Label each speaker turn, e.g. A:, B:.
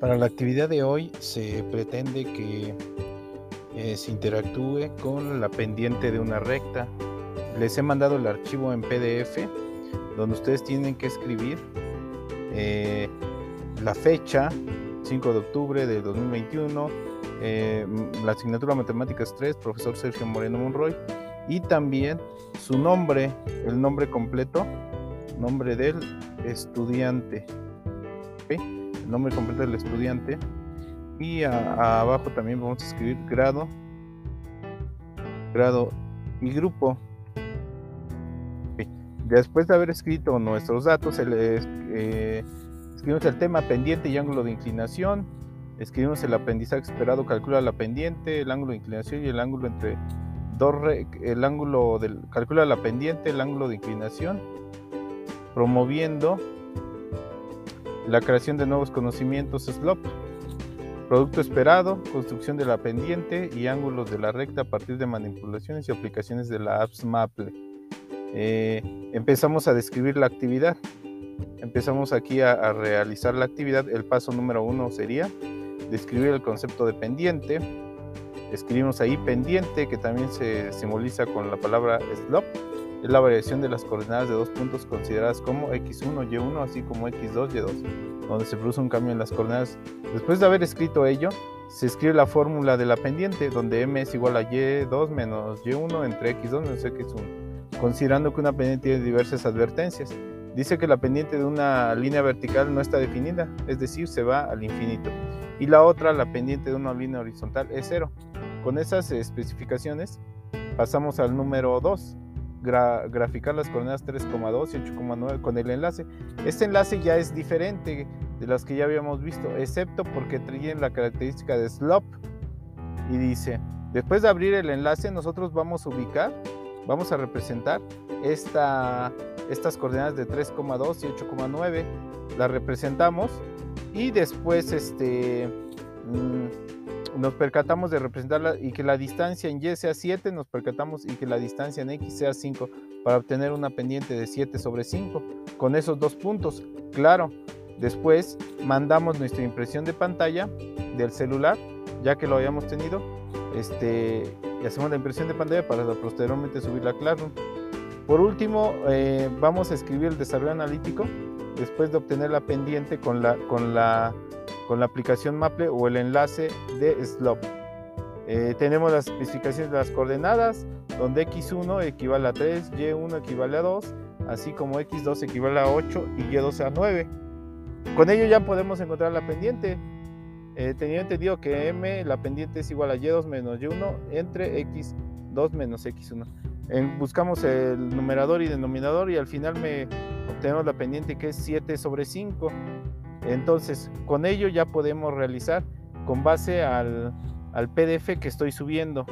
A: Para la actividad de hoy se pretende que eh, se interactúe con la pendiente de una recta. Les he mandado el archivo en PDF donde ustedes tienen que escribir eh, la fecha, 5 de octubre de 2021, eh, la asignatura Matemáticas 3, profesor Sergio Moreno Monroy, y también su nombre, el nombre completo, nombre del estudiante. Nombre completo del estudiante. Y abajo también vamos a escribir grado, grado y grupo. Después de haber escrito nuestros datos, eh, escribimos el tema pendiente y ángulo de inclinación. Escribimos el aprendizaje esperado, calcula la pendiente, el ángulo de inclinación y el ángulo entre dos, el ángulo del, calcula la pendiente, el ángulo de inclinación, promoviendo la creación de nuevos conocimientos SLOP, producto esperado, construcción de la pendiente y ángulos de la recta a partir de manipulaciones y aplicaciones de la apps Maple. Eh, empezamos a describir la actividad. Empezamos aquí a, realizar la actividad. El paso número uno sería describir el concepto de pendiente. Escribimos ahí pendiente, que también se simboliza con la palabra slope. Es la variación de las coordenadas de dos puntos consideradas como x1, y1, así como x2, y2, donde se produce un cambio en las coordenadas. Después de haber escrito ello, se escribe la fórmula de la pendiente, donde m es igual a y2 menos y1 entre x2 menos x1 considerando que una pendiente tiene diversas advertencias. Dice que la pendiente de una línea vertical no está definida, es decir, se va al infinito. Y la otra, la pendiente de una línea horizontal, es cero. Con esas especificaciones pasamos al número 2, graficar las coordenadas 3,2 y 8,9 con el enlace. Este enlace ya es diferente de las que ya habíamos visto, excepto porque tienen la característica de slope. Y dice, después de abrir el enlace, nosotros vamos a ubicar vamos a representar esta, estas coordenadas de 3,2 y 8,9. Las representamos y después este, mm, nos percatamos de representarla y que la distancia en Y sea 7, nos percatamos y que la distancia en X sea 5 para obtener una pendiente de 7 sobre 5 con esos dos puntos. Claro, después mandamos nuestra impresión de pantalla del celular, ya que lo habíamos tenido, este, y hacemos la impresión de pantalla para posteriormente subirla a Classroom. Por último, eh, vamos a escribir el desarrollo analítico después de obtener la pendiente con la, con la, con la aplicación Maple o el enlace de Slope. Eh, tenemos las especificaciones de las coordenadas, donde x1 equivale a 3, y1 equivale a 2, así como x2 equivale a 8 y y2 a 9. Con ello ya podemos encontrar la pendiente. Eh, tenía entendido que m, la pendiente es igual a y2 menos y1 entre x2 menos x1. buscamos el numerador y denominador y al final me obtenemos la pendiente que es 7 sobre 5. Entonces, con ello ya podemos realizar con base al, PDF que estoy subiendo.